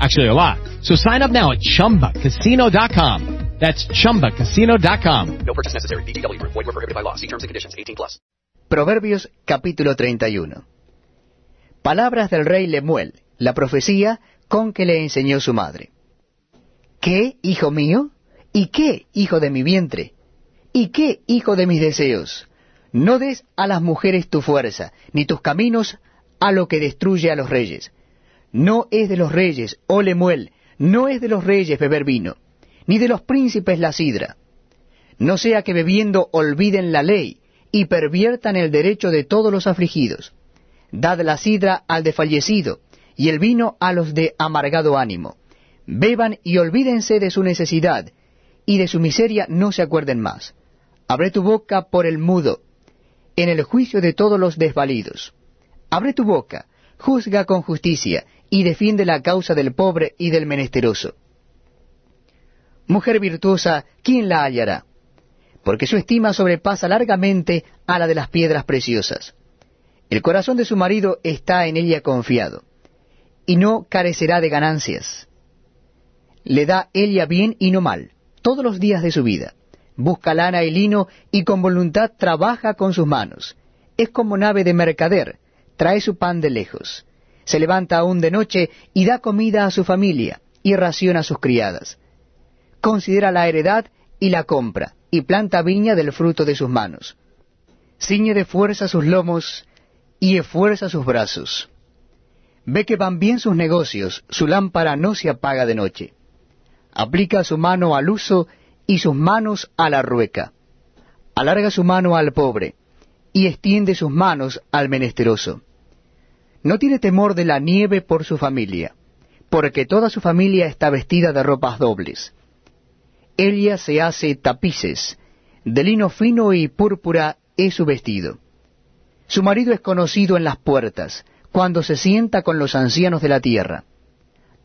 Actually, a lot. So sign up now at ChumbaCasino.com. That's ChumbaCasino.com. No purchase necessary. BGW. Void were prohibited by law. See terms and conditions. 18 plus. Proverbios capítulo 31. Palabras del rey Lemuel, la profecía con que le enseñó su madre. ¿Qué, hijo mío? ¿Y qué, hijo de mi vientre? ¿Y qué, hijo de mis deseos? No des a las mujeres tu fuerza, ni tus caminos a lo que destruye a los reyes. No es de los reyes, oh Lemuel, no es de los reyes beber vino ni de los príncipes la sidra. No sea que bebiendo olviden la ley y perviertan el derecho de todos los afligidos. Dad la sidra al desfallecido y el vino a los de amargado ánimo. Beban y olvídense de su necesidad, y de su miseria no se acuerden más. Abre tu boca por el mudo, en el juicio de todos los desvalidos. Abre tu boca, juzga con justicia, y defiende la causa del pobre y del menesteroso. Mujer virtuosa, ¿quién la hallará? Porque su estima sobrepasa largamente a la de las piedras preciosas. El corazón de su marido está en ella confiado, y no carecerá de ganancias. Le da ella bien y no mal, todos los días de su vida. Busca lana y lino, y con voluntad trabaja con sus manos. Es como nave de mercader, trae su pan de lejos. Se levanta aún de noche y da comida a su familia, y raciona a sus criadas considera la heredad y la compra, y planta viña del fruto de sus manos. Ciñe de fuerza sus lomos y esfuerza sus brazos. Ve que van bien sus negocios, su lámpara no se apaga de noche. Aplica su mano al uso y sus manos a la rueca. Alarga su mano al pobre y extiende sus manos al menesteroso. No tiene temor de la nieve por su familia, porque toda su familia está vestida de ropas dobles. Ella se hace tapices, de lino fino y púrpura es su vestido. Su marido es conocido en las puertas, cuando se sienta con los ancianos de la tierra.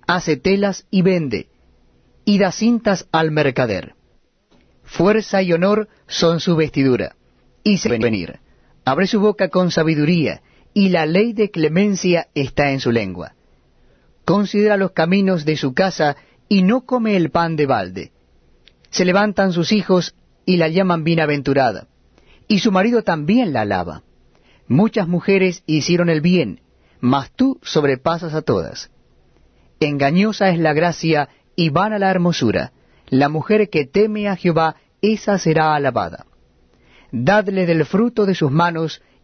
Hace telas y vende, y da cintas al mercader. Fuerza y honor son su vestidura, y se venir. Abre su boca con sabiduría, y la ley de clemencia está en su lengua. Considera los caminos de su casa, y no come el pan de balde se levantan sus hijos y la llaman bienaventurada, y su marido también la alaba. Muchas mujeres hicieron el bien, mas tú sobrepasas a todas. Engañosa es la gracia y vana la hermosura. La mujer que teme a Jehová, esa será alabada. Dadle del fruto de sus manos